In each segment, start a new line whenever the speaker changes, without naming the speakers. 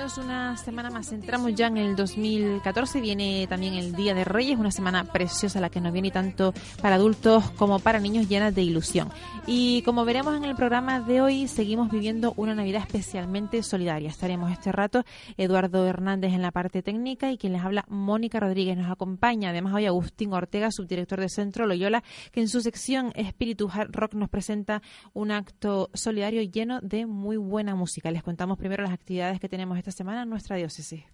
Bienvenidos una semana más. Entramos ya en el 2014. Viene también el Día de Reyes, una semana preciosa la que nos viene tanto para adultos como para niños llena de ilusión. Y como veremos en el programa de hoy, seguimos viviendo una Navidad especialmente solidaria. Estaremos este rato Eduardo Hernández en la parte técnica y quien les habla Mónica Rodríguez nos acompaña. Además hoy Agustín Ortega, subdirector de Centro Loyola, que en su sección Espíritu Hard Rock nos presenta un acto solidario lleno de muy buena música. Les contamos primero las actividades que tenemos esta semana en nuestra diócesis.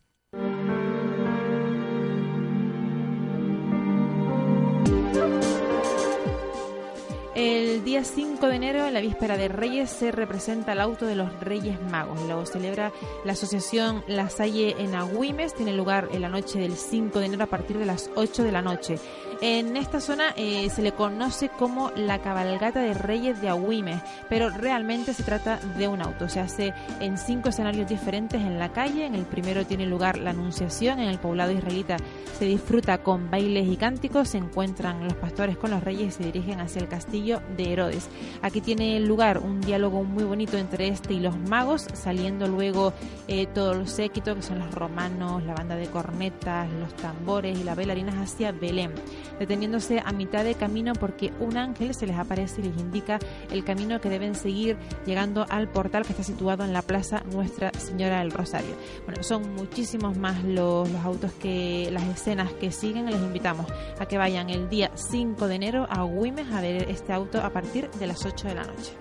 Día 5 de enero, en la víspera de Reyes, se representa el auto de los Reyes Magos. Lo celebra la asociación La Salle en Agüimes. Tiene lugar en la noche del 5 de enero a partir de las 8 de la noche. En esta zona eh, se le conoce como la cabalgata de Reyes de Agüimes, pero realmente se trata de un auto. Se hace en cinco escenarios diferentes en la calle. En el primero tiene lugar la Anunciación. En el poblado israelita se disfruta con bailes y cánticos. Se encuentran los pastores con los reyes y se dirigen hacia el castillo de Herodes. Aquí tiene lugar un diálogo muy bonito entre este y los magos, saliendo luego eh, todo el que son los romanos, la banda de cornetas, los tambores y las bailarinas hacia Belén, deteniéndose a mitad de camino porque un ángel se les aparece y les indica el camino que deben seguir llegando al portal que está situado en la plaza Nuestra Señora del Rosario. Bueno, son muchísimos más los, los autos que las escenas que siguen. Les invitamos a que vayan el día 5 de enero a Güimes a ver este auto a partir de las 8 de la noche.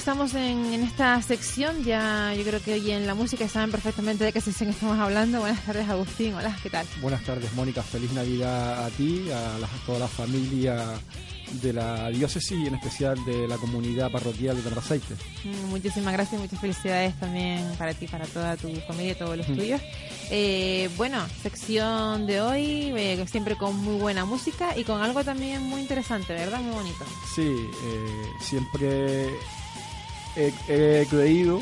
Estamos en, esta sección. Ya yo creo que hoy en la música saben perfectamente de qué sección estamos hablando. Buenas tardes, Agustín. Hola, ¿qué tal?
Buenas tardes, Mónica. Feliz Navidad a ti, a, toda la familia de la diócesis y en especial de la comunidad parroquial de Terraceite.
Mm, muchísimas gracias y muchas felicidades también para ti, para toda tu familia y todos los tuyos. Eh, bueno, sección de hoy, eh, siempre con muy buena música y con algo también muy interesante, ¿verdad? Muy bonito.
Sí, eh, siempre he, creído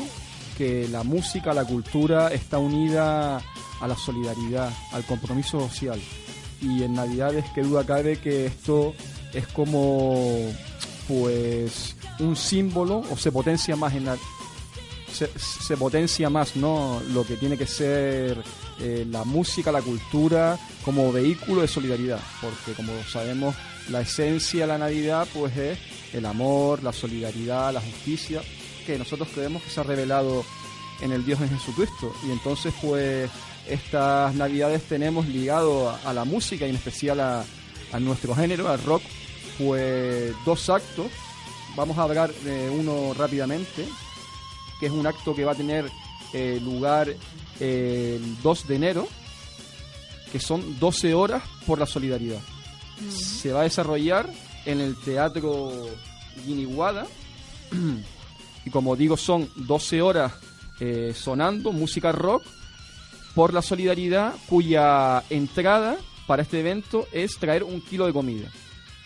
que la música, la cultura está unida a la solidaridad, al compromiso social. Y en Navidades, que duda cabe que esto es como pues un símbolo o se potencia más en la, se, potencia más no lo que tiene que ser eh, la música la cultura como vehículo de solidaridad. Porque como sabemos la esencia de la navidad pues es el amor la solidaridad la justicia que nosotros creemos que se ha revelado en el Dios de Jesucristo. Y entonces, pues, estas navidades tenemos ligado a, la música y en especial a, nuestro género, al rock, pues dos actos. Vamos a hablar de uno rápidamente, que es un acto que va a tener eh, lugar el 2 de enero, que son 12 horas por la solidaridad. Se va a desarrollar en el Teatro Guiniguada y como digo son 12 horas eh, sonando música rock por la solidaridad cuya entrada para este evento es traer un kilo de comida.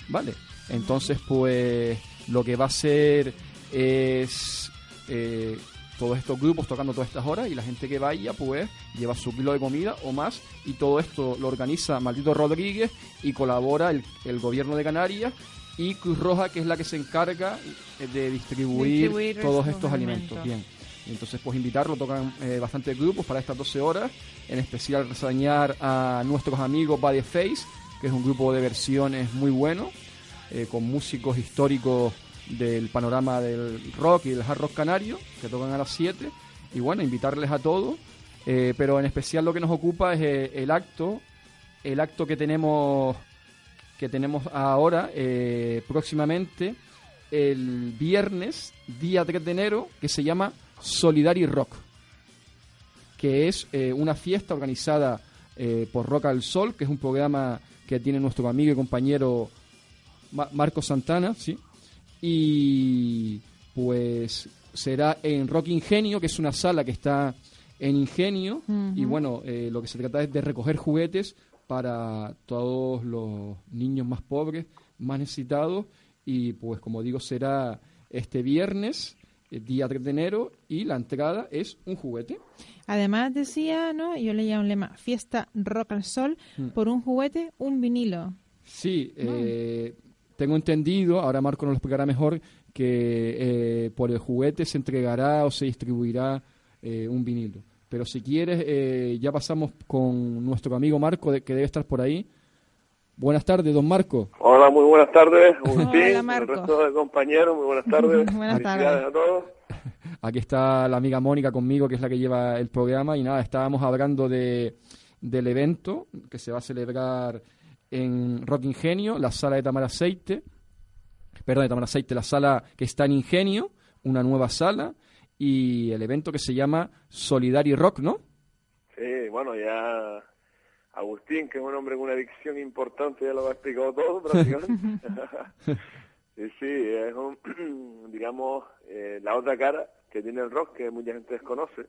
¿Vale? Entonces pues lo que va a ser es eh, todos estos grupos tocando todas estas horas y la gente que vaya pues lleva su kilo de comida o más y todo esto lo organiza Maldito Rodríguez y colabora el gobierno de Canarias y Cruz Roja, que es la que se encarga de distribuir, todos estos alimentos. Bien. entonces, pues invitarlo, tocan eh, bastantes grupos para estas 12 horas, en especial reseñar a nuestros amigos Body Face, que es un grupo de versiones muy bueno, eh, con músicos históricos del panorama del rock y del hard rock canario, que tocan a las 7. Y bueno, invitarles a todos, eh, pero en especial lo que nos ocupa es el acto, el acto que tenemos que tenemos ahora eh, próximamente el viernes, día 3 de enero, que se llama Solidary Rock, que es eh, una fiesta organizada eh, por Rock al Sol, que es un programa que tiene nuestro amigo y compañero Marco Santana, ¿sí? Y pues será en Rock Ingenio, que es una sala que está en Ingenio, y bueno, lo que se trata es de recoger juguetes para todos los niños más pobres, más necesitados, y pues como digo, será este viernes, el eh, día 3 de enero, y la entrada es un juguete.
Además decía, ¿no? Yo leía un lema, fiesta rock al sol, mm. por un juguete, un vinilo.
Sí, eh, tengo entendido, ahora Marco nos lo explicará mejor, que eh, por el juguete se entregará o se distribuirá un vinilo. Pero si quieres, eh, ya pasamos con nuestro amigo Marco, de, que debe estar por ahí. Buenas tardes, don Marco.
Hola, muy buenas tardes, Hola, Marco. el resto de compañeros, muy buenas tardes.
buenas tardes. a todos.
Aquí está la amiga Mónica conmigo, que es la que lleva el programa, y nada, estábamos hablando de, del evento que se va a celebrar en Rock Ingenio, la sala de Tamar Aceite, perdón, de Tamar Aceite, la sala que está en Ingenio, una nueva sala, y el evento que se llama Solidary Rock, ¿no?
Sí, bueno, ya Agustín, que es un hombre con una adicción importante, ya lo ha explicado todo prácticamente. sí, sí, es digamos, eh, la otra cara que tiene el rock que mucha gente desconoce.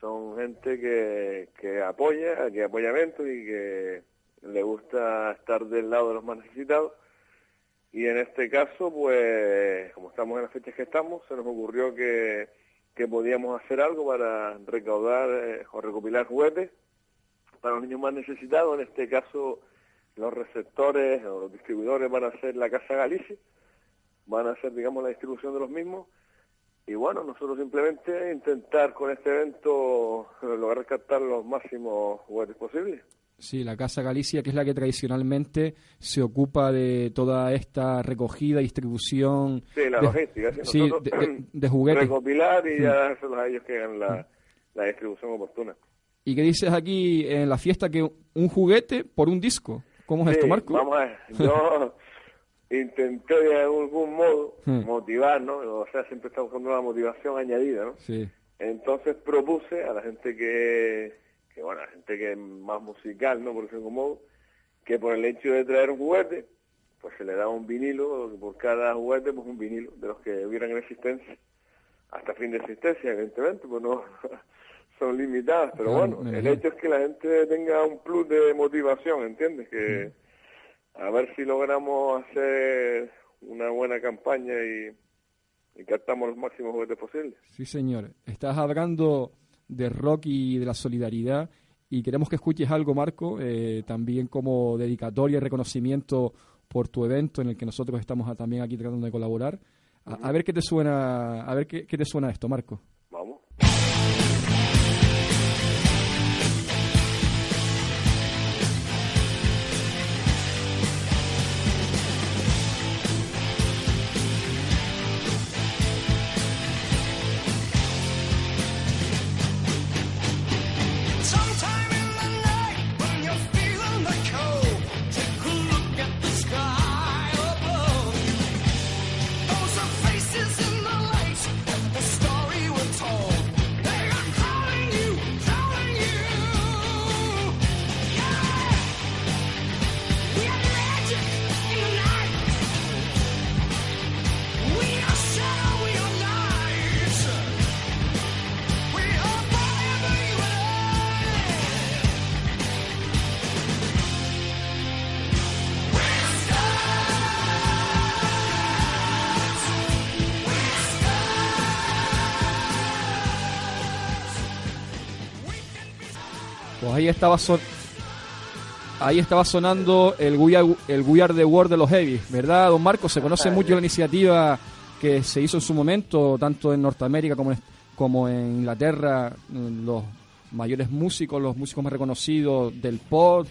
Son gente que, que apoya, que apoya eventos y que le gusta estar del lado de los más necesitados y en este caso, pues, como estamos en las fechas que estamos, se nos ocurrió que, que podíamos hacer algo para recaudar eh, o recopilar juguetes para los niños más necesitados. En este caso, los receptores o los distribuidores van a ser la Casa Galicia, van a hacer, digamos, la distribución de los mismos. Y bueno, nosotros simplemente intentar con este evento lograr captar los máximos juguetes posibles.
Sí, la Casa Galicia, que es la que tradicionalmente se ocupa de toda esta recogida, distribución.
Sí, la
de,
logística.
Sí, de, juguetes.
Recopilar y ya dárselos a ellos que hagan la, la distribución oportuna.
¿Y qué dices aquí en la fiesta que un juguete por un disco? ¿Cómo es esto, Marco?
Vamos a ver, yo intenté de algún modo hmm. motivar, ¿no? O sea, siempre estamos con una motivación añadida, ¿no?
Sí.
Entonces propuse a la gente que que bueno, la gente que es más musical, ¿no? Por ejemplo, modo, que por el hecho de traer un juguete, pues se le da un vinilo, por cada juguete, pues un vinilo de los que hubieran en existencia, hasta fin de existencia, evidentemente, pues no son limitadas, pero bueno, el hecho es que la gente tenga un plus de motivación, ¿entiendes? Que a ver si logramos hacer una buena campaña y, y captamos los máximos juguetes posibles.
Sí, señor. Estás hablando de rock y de la solidaridad. Y queremos que escuches algo, Marco, eh, también como dedicatoria y reconocimiento por tu evento en el que nosotros estamos también aquí tratando de colaborar. A, ver qué te suena, a ver qué, qué te suena esto, Marco. Ahí estaba ahí estaba sonando el We, Are, el We Are the World de los Heavy, ¿verdad, don Marco? Se conoce mucho la iniciativa que se hizo en su momento, tanto en Norteamérica como en, como en Inglaterra, los mayores músicos, los músicos más reconocidos del pop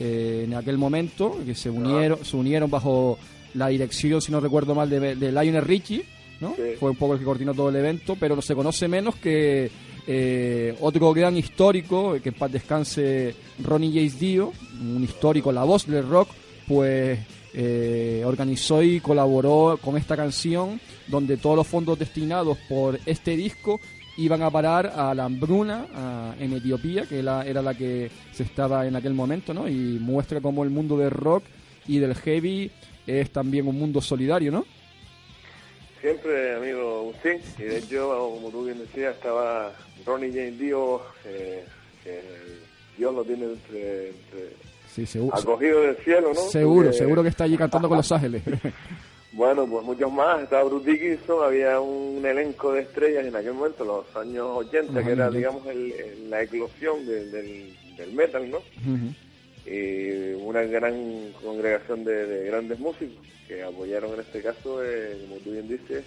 eh, en aquel momento, que se unieron, se unieron bajo la dirección, si no recuerdo mal, de, de Lionel Richie, ¿no? Fue un poco el que coordinó todo el evento, pero no se conoce menos que eh, otro gran histórico, que en paz descanse Ronnie James Dio, un histórico, la voz del rock, pues eh, organizó y colaboró con esta canción, donde todos los fondos destinados por este disco iban a parar a la hambruna en Etiopía, que era, era, la que se estaba en aquel momento, ¿no? Y muestra cómo el mundo del rock y del heavy es también un mundo solidario, ¿no?
Siempre, amigo Agustín, y de hecho, como tú bien decías, estaba Ronnie James Dio, eh, que Dios lo tiene entre, acogido del cielo, ¿no?
Seguro, seguro que está allí cantando con Los Ángeles.
Bueno, pues muchos más. Estaba Bruce Dickinson, había un elenco de estrellas en aquel momento, los años 80, que era, digamos, la eclosión del, metal, ¿no? Y una gran congregación de, grandes músicos que apoyaron en este caso, eh, como tú bien dices,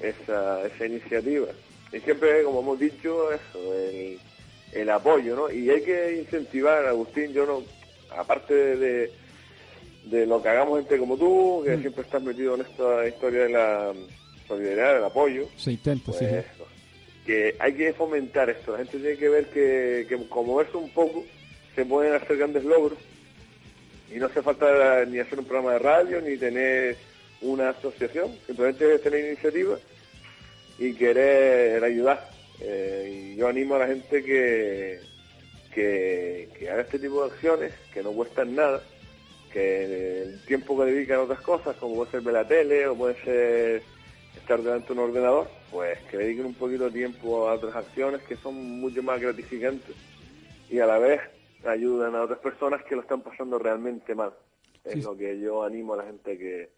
esa, esa iniciativa. Y siempre, como hemos dicho, eso, el, el apoyo, ¿no? Y hay que incentivar, Agustín, yo no, aparte de de lo que hagamos gente como tú, que mm. siempre estás metido en esta historia de la solidaridad, del apoyo.
Se intenta, sí. Pues,
que hay que fomentar esto. La gente tiene que ver que, que como eso un poco, se pueden hacer grandes logros. Y no hace falta ni hacer un programa de radio, ni tener una asociación. Simplemente tener iniciativa y querer ayudar. Eh, y yo animo a la gente que, que, que haga este tipo de acciones, que no cuestan nada que el tiempo que dedican a otras cosas, como puede ser ver la tele o puede ser estar delante de un ordenador, pues que dediquen un poquito de tiempo a otras acciones que son mucho más gratificantes y a la vez ayudan a otras personas que lo están pasando realmente mal. Es lo que yo animo a la gente que,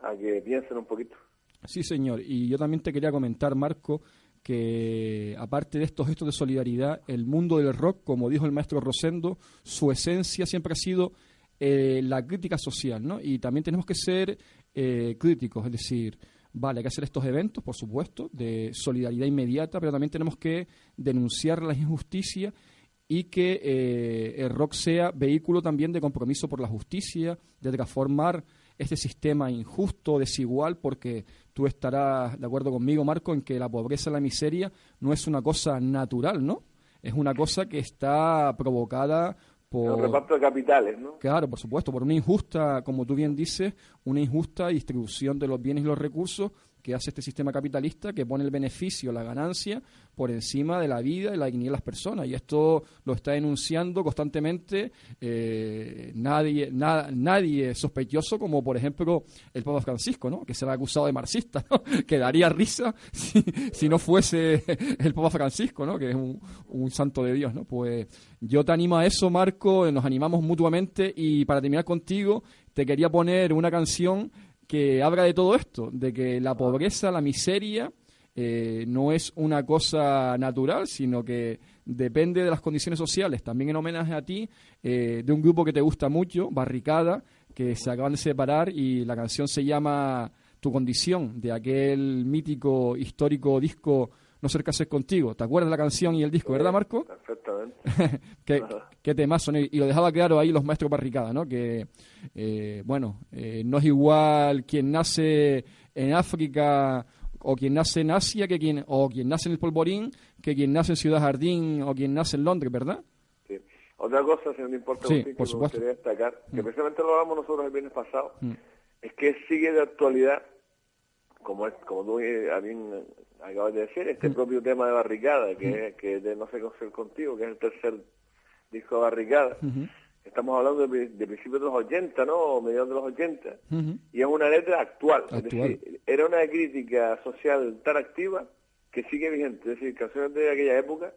a que piensen un poquito.
Sí, señor. Y yo también te quería comentar, Marco, que aparte de estos gestos de solidaridad, el mundo del rock, como dijo el maestro Rosendo, su esencia siempre ha sido eh, la crítica social, ¿no? Y también tenemos que ser eh, críticos, es decir, vale, hay que hacer estos eventos, por supuesto, de solidaridad inmediata, pero también tenemos que denunciar la injusticia y que eh, el rock sea vehículo también de compromiso por la justicia, de transformar este sistema injusto, desigual, porque tú estarás de acuerdo conmigo, Marco, en que la pobreza y la miseria no es una cosa natural, ¿no? Es una cosa que está provocada
por... El reparto de capitales, ¿no?
Claro, por supuesto, por una injusta, como tú bien dices, una injusta distribución de los bienes y los recursos que hace este sistema capitalista que pone el beneficio, la ganancia, por encima de la vida y la dignidad de las personas. Y esto lo está denunciando constantemente eh, nadie, nadie sospechoso, como por ejemplo el Papa Francisco, ¿no? que se ha acusado de marxista, que daría risa si, no fuese el Papa Francisco, ¿no? que es un, un santo de Dios. ¿no? Pues yo te animo a eso, Marco, nos animamos mutuamente y para terminar contigo, te quería poner una canción que habla de todo esto, de que la pobreza, la miseria, eh, no es una cosa natural, sino que depende de las condiciones sociales. También en homenaje a ti, eh, de un grupo que te gusta mucho, Barricada, que se acaban de separar y la canción se llama Tu condición, de aquel mítico, histórico disco No ser cases contigo. ¿Te acuerdas de la canción y el disco, verdad, Marco?
Perfectamente.
¿Qué, qué temazo, y lo dejaba claro ahí los maestros Barricada, ¿no? Que, eh, bueno, eh, no es igual quien nace en África o quien nace en Asia que quien o quien nace en el Polvorín que quien nace en Ciudad Jardín o quien nace en Londres, ¿verdad?
Sí. Otra cosa, si no importa,
sí,
que
por supuesto.
me gustaría destacar, que mm. precisamente lo hablamos nosotros el viernes pasado, mm. es que sigue de actualidad, como es, como tú eh, acabas de decir, este mm. propio tema de barricada, que, que de No sé conocer contigo, que es el tercer disco de barricada. Estamos hablando de, principios de los 80, ¿no? Mediados de los 80. Y es una letra actual. Es decir, era una crítica social tan activa que sigue vigente. Es decir, canciones de aquella época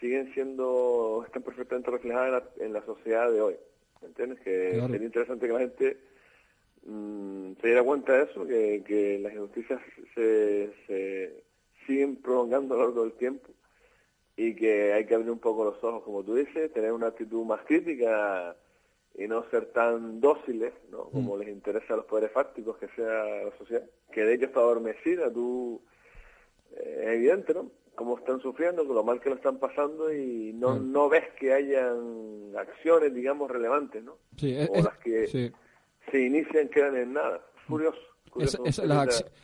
siguen siendo, están perfectamente reflejadas en la, sociedad de hoy. ¿Entiendes? Que sería interesante que la gente mm, se diera cuenta de eso, que, que las injusticias se, se siguen prolongando a lo largo del tiempo y que hay que abrir un poco los ojos, como tú dices, tener una actitud más crítica y no ser tan dóciles, ¿no? Como mm. les interesa a los poderes fácticos que sea la sociedad, que de hecho está adormecida, tú, eh, es evidente, ¿no? Cómo están sufriendo, con lo mal que lo están pasando y no, mm. no ves que hayan acciones, digamos, relevantes, ¿no?
Sí,
o las que se inician quedan en nada. Furioso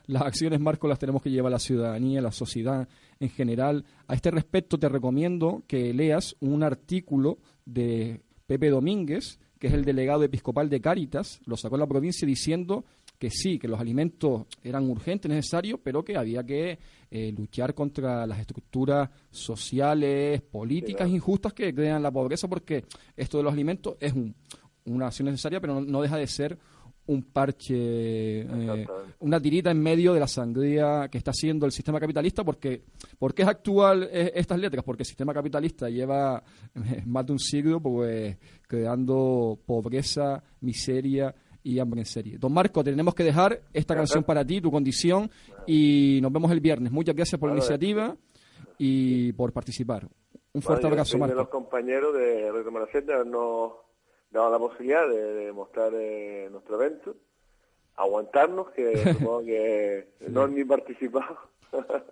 las, acciones, Marco, las tenemos que llevar a la ciudadanía, a la sociedad en general. A este respecto, te recomiendo que leas un artículo de Pepe Domínguez, que es el delegado episcopal de Cáritas, lo sacó en la provincia diciendo que sí, que los alimentos eran urgentes, necesarios, pero que había que eh, luchar contra las estructuras sociales, políticas injustas que crean la pobreza, porque esto de los alimentos es una acción necesaria, pero no deja de ser un parche, eh, una tirita en medio de la sangría que está haciendo el sistema capitalista, porque ¿por qué es actual eh, estas letras? Porque el sistema capitalista lleva eh, más de un siglo pues creando pobreza, miseria y hambre en serie. Don Marco, tenemos que dejar esta canción para ti, tu condición, y nos vemos el viernes. Muchas gracias por la iniciativa y por participar. Un fuerte abrazo, Marco.
los compañeros de Radio no dado la posibilidad de, mostrar eh, nuestro evento, aguantarnos, que supongo que no han ni participado.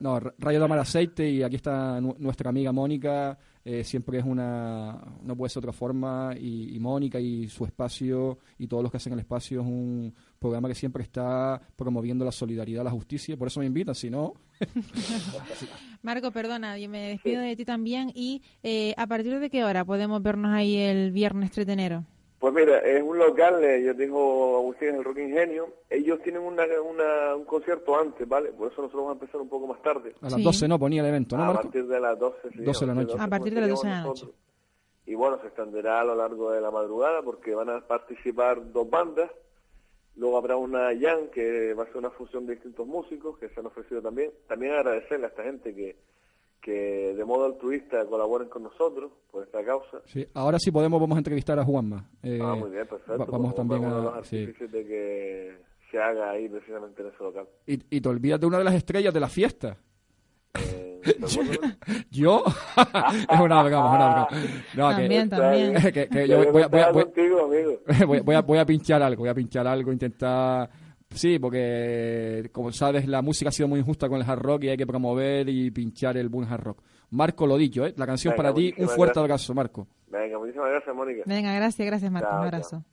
no, Rayo Tomar Aceite y aquí está nuestra amiga Mónica, eh, siempre es una, no puede ser otra forma, y, Mónica y su espacio y todos los que hacen el espacio es un programa que siempre está promoviendo la solidaridad, la justicia, por eso me invitan, si no...
Marco, perdona, yo me despido de ti también. Y eh, ¿a partir de qué hora podemos vernos ahí el viernes 3 de enero?
Pues mira, es un local, eh, yo tengo Agustín, el Rock Ingenio, ellos tienen una, un concierto antes, ¿vale? Por eso nosotros vamos a empezar un poco más tarde.
A las 12 no ponía el evento, ¿no,
A partir de las 12, sí.
12 de la noche.
a partir de las 12 de la noche.
Y bueno, se extenderá a lo largo de la madrugada porque van a participar dos bandas. Luego habrá una jam que va a ser una fusión de distintos músicos que se han ofrecido también. También agradecerle a esta gente que que de modo altruista colaboren con nosotros por esta causa.
Sí, ahora sí podemos vamos a entrevistar a Juanma.
Eh, ah, muy bien, perfecto.
vamos también a
los artífices de que se haga ahí precisamente en ese local.
Y, y te olvidas de una de las estrellas de la fiesta.
Eh,
yo es una broma, una broma.
No, también, también.
Que, que yo voy, voy, voy, voy, a, voy a pinchar algo, voy a pinchar algo, intentar Sí, porque como sabes, la música ha sido muy injusta con el hard rock y hay que promover y pinchar el buen hard rock. Marco, lo dicho, ¿eh? la canción para ti. Un fuerte abrazo, Marco.
Venga, muchísimas gracias, Mónica.
Venga, gracias, gracias, Marco. un abrazo.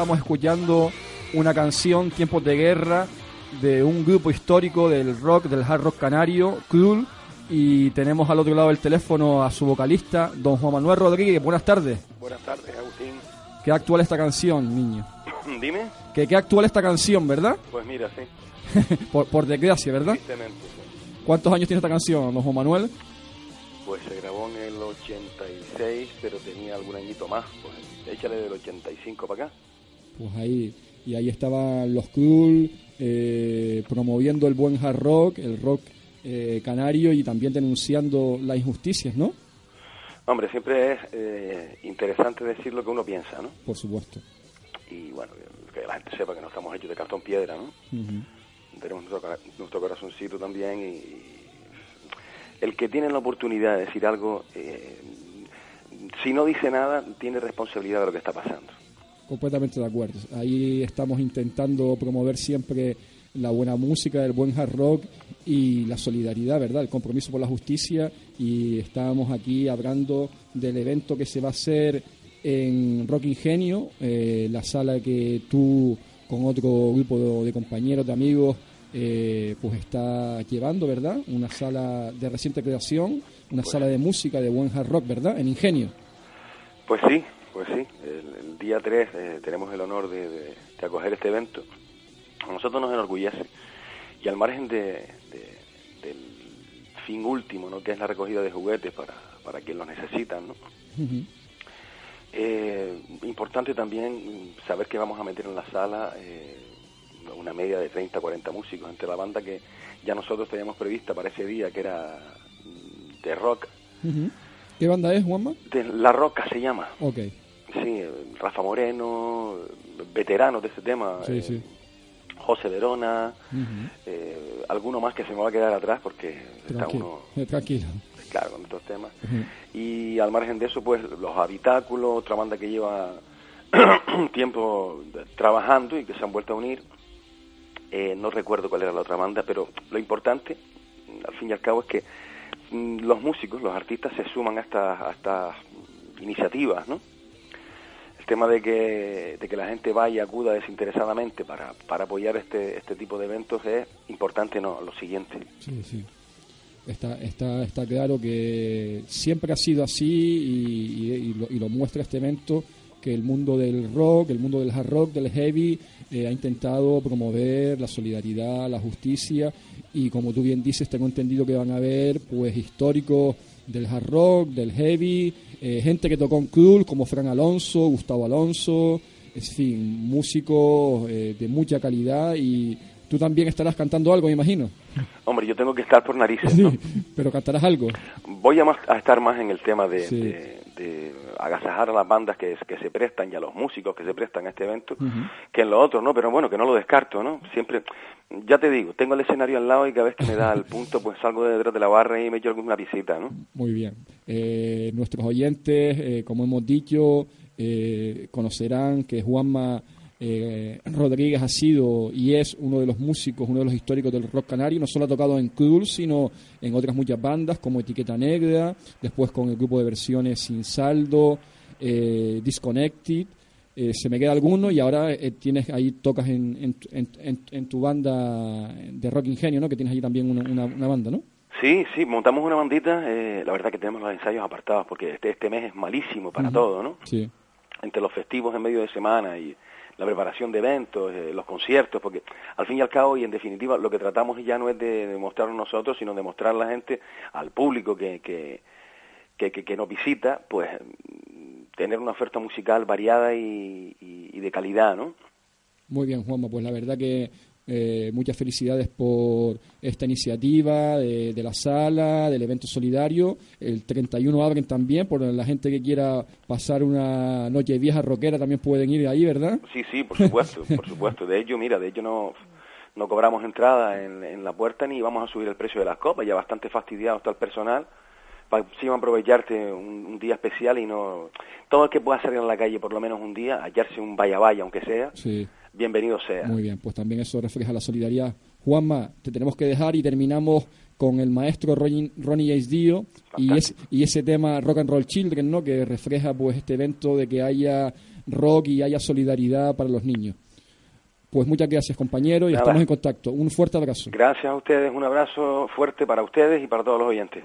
Estábamos escuchando una canción, Tiempos de Guerra, de un grupo histórico del rock, del hard rock canario, Cruel, y tenemos al otro lado del teléfono a su vocalista, don Juan Manuel Rodríguez. Buenas tardes.
Buenas tardes, Agustín.
¿Qué actual esta canción, niño?
Dime.
¿Qué, qué actual esta canción, verdad?
Pues mira, sí.
por, por desgracia, ¿verdad?
Tristemente, sí.
¿Cuántos años tiene esta canción, don Juan Manuel?
Pues se grabó en el 86, pero tenía algún añito más. Pues échale del 85 para acá.
Pues ahí, y ahí estaban los Cruel eh, promoviendo el buen hard rock, el rock eh, canario y también denunciando las injusticias, ¿no?
Hombre, siempre es eh, interesante decir lo que uno piensa, ¿no?
Por supuesto.
Y bueno, que la gente sepa que no estamos hechos de cartón piedra, ¿no? Tenemos nuestro, nuestro corazoncito también y, y el que tiene la oportunidad de decir algo, eh, si no dice nada, tiene responsabilidad de lo que está pasando.
Completamente de acuerdo. Ahí estamos intentando promover siempre la buena música, el buen hard rock y la solidaridad, ¿verdad? El compromiso por la justicia. Y estábamos aquí hablando del evento que se va a hacer en Rock Ingenio, eh, la sala que tú con otro grupo de, compañeros, de amigos, eh, pues está llevando, ¿verdad? Una sala de reciente creación, una sala de música de buen hard rock, ¿verdad? En Ingenio.
Pues sí, pues sí. Día 3 eh, tenemos el honor de, de- de acoger este evento. A nosotros nos enorgullece. Y al margen de, de- del fin último, ¿no? que es la recogida de juguetes para, para quien los necesitan, ¿no? Eh, importante también saber que vamos a meter en la sala eh, una media de 30 40 músicos entre la banda que ya nosotros teníamos prevista para ese día, que era mm, de rock.
¿Qué banda es, Juanma?
De La Roca se llama.
Ok.
Sí, Rafa Moreno, veteranos de ese tema.
Sí,
eh,
sí.
José Verona, eh, alguno más que se me va a quedar atrás porque está uno,
eh, tranquilo.
claro, con estos temas. Y al margen de eso, pues los habitáculos, otra banda que lleva tiempo trabajando y que se han vuelto a unir. Eh, no recuerdo cuál era la otra banda, pero lo importante, al fin y al cabo, es que mm, los músicos, los artistas se suman a estas, a estas iniciativas, ¿no? Tema de que, de que la gente vaya y acuda desinteresadamente para, para apoyar este, este tipo de eventos es importante, ¿no? Lo siguiente.
Está, está, está claro que siempre ha sido así y, y- y lo, y lo muestra este evento que el mundo del rock, el mundo del hard rock, del heavy, eh, ha intentado promover la solidaridad, la justicia y como tú bien dices, tengo entendido que van a haber pues históricos del hard rock, del heavy, eh, gente que tocó en Cruel como Fran Alonso, Gustavo Alonso, en fin, músicos eh, de mucha calidad y tú también estarás cantando algo, me imagino.
Hombre, yo tengo que estar por narices,
Sí,
¿no?
pero cantarás algo.
Voy a, más- a estar más en el tema de,
Sí.
de- de agasajar a las bandas que, que se prestan y a los músicos que se prestan a este evento que en lo otro, ¿no? Pero bueno, que no lo descarto, ¿no? Siempre, ya te digo, tengo el escenario al lado y cada vez que me da el punto, pues salgo de detrás de la barra y me echo alguna visita, ¿no?
Muy bien. Eh, nuestros oyentes, eh, como hemos dicho, eh, conocerán que Juanma eh, Rodríguez ha sido y es uno de los músicos, uno de los históricos del rock canario. No solo ha tocado en Cruel, sino en otras muchas bandas como Etiqueta Negra, después con el grupo de versiones Sin Saldo, eh, Disconnected. Eh, se me queda alguno y ahora eh, tienes ahí tocas en, en, en- en- tu banda de rock ingenio, ¿no? Que tienes ahí también una, una- una banda, ¿no?
Sí, sí, montamos una bandita, eh, la verdad que tenemos los ensayos apartados porque este, este mes es malísimo para todo, ¿no?
Sí.
entre los festivos en medio de semana y la preparación de eventos, eh, los conciertos, porque al fin y al cabo y en definitiva lo que tratamos ya no es de demostrarnos nosotros, sino de mostrar a la gente, al público que, que, que, que- que nos visita, pues mm, tener una oferta musical variada y- y de calidad, ¿no?
Muy bien, Juanma, pues la verdad que eh, muchas felicidades por esta iniciativa de, de la sala, del evento solidario. El 31 abren también, por la gente que quiera pasar una noche vieja rockera también pueden ir ahí, ¿verdad?
Sí, sí, por supuesto, por supuesto. De hecho, mira, de hecho no, no cobramos entrada en, en la puerta ni vamos a subir el precio de las copas, ya bastante fastidiado está el personal. Para encima aprovecharte un, un día especial y no... Todo el que pueda salir a la calle por lo menos un día, hallarse un vaya vaya, aunque sea,
Sí,
bienvenido sea.
muy bien, pues también eso refleja la solidaridad. Juanma, te tenemos que dejar y terminamos con el maestro Ronnie, Ronnie James Dio y, es, y ese tema Rock and Roll Children, ¿no? Que refleja pues este evento de que haya rock y haya solidaridad para los niños. Pues muchas gracias, compañero, y
Nada.
estamos en contacto. Un fuerte abrazo.
Gracias a ustedes, un abrazo fuerte para ustedes y para todos los oyentes.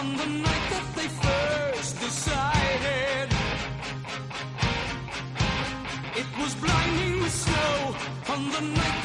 On the night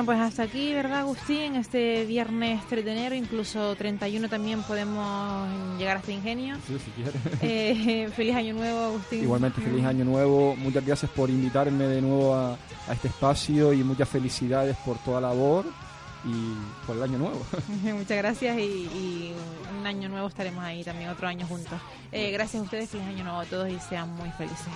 Bueno, pues hasta aquí, ¿verdad, Agustín? Este viernes 3 de enero, incluso 31 también podemos llegar a este ingenio.
Sí, si quiere.
Eh, feliz año nuevo, Agustín.
Igualmente, feliz año nuevo. Muchas gracias por invitarme de nuevo a, a este espacio y muchas felicidades por toda la labor y por el año nuevo.
Muchas gracias y, y un año nuevo estaremos ahí también, otro año juntos. Eh, gracias a ustedes, feliz año nuevo a todos y sean muy felices.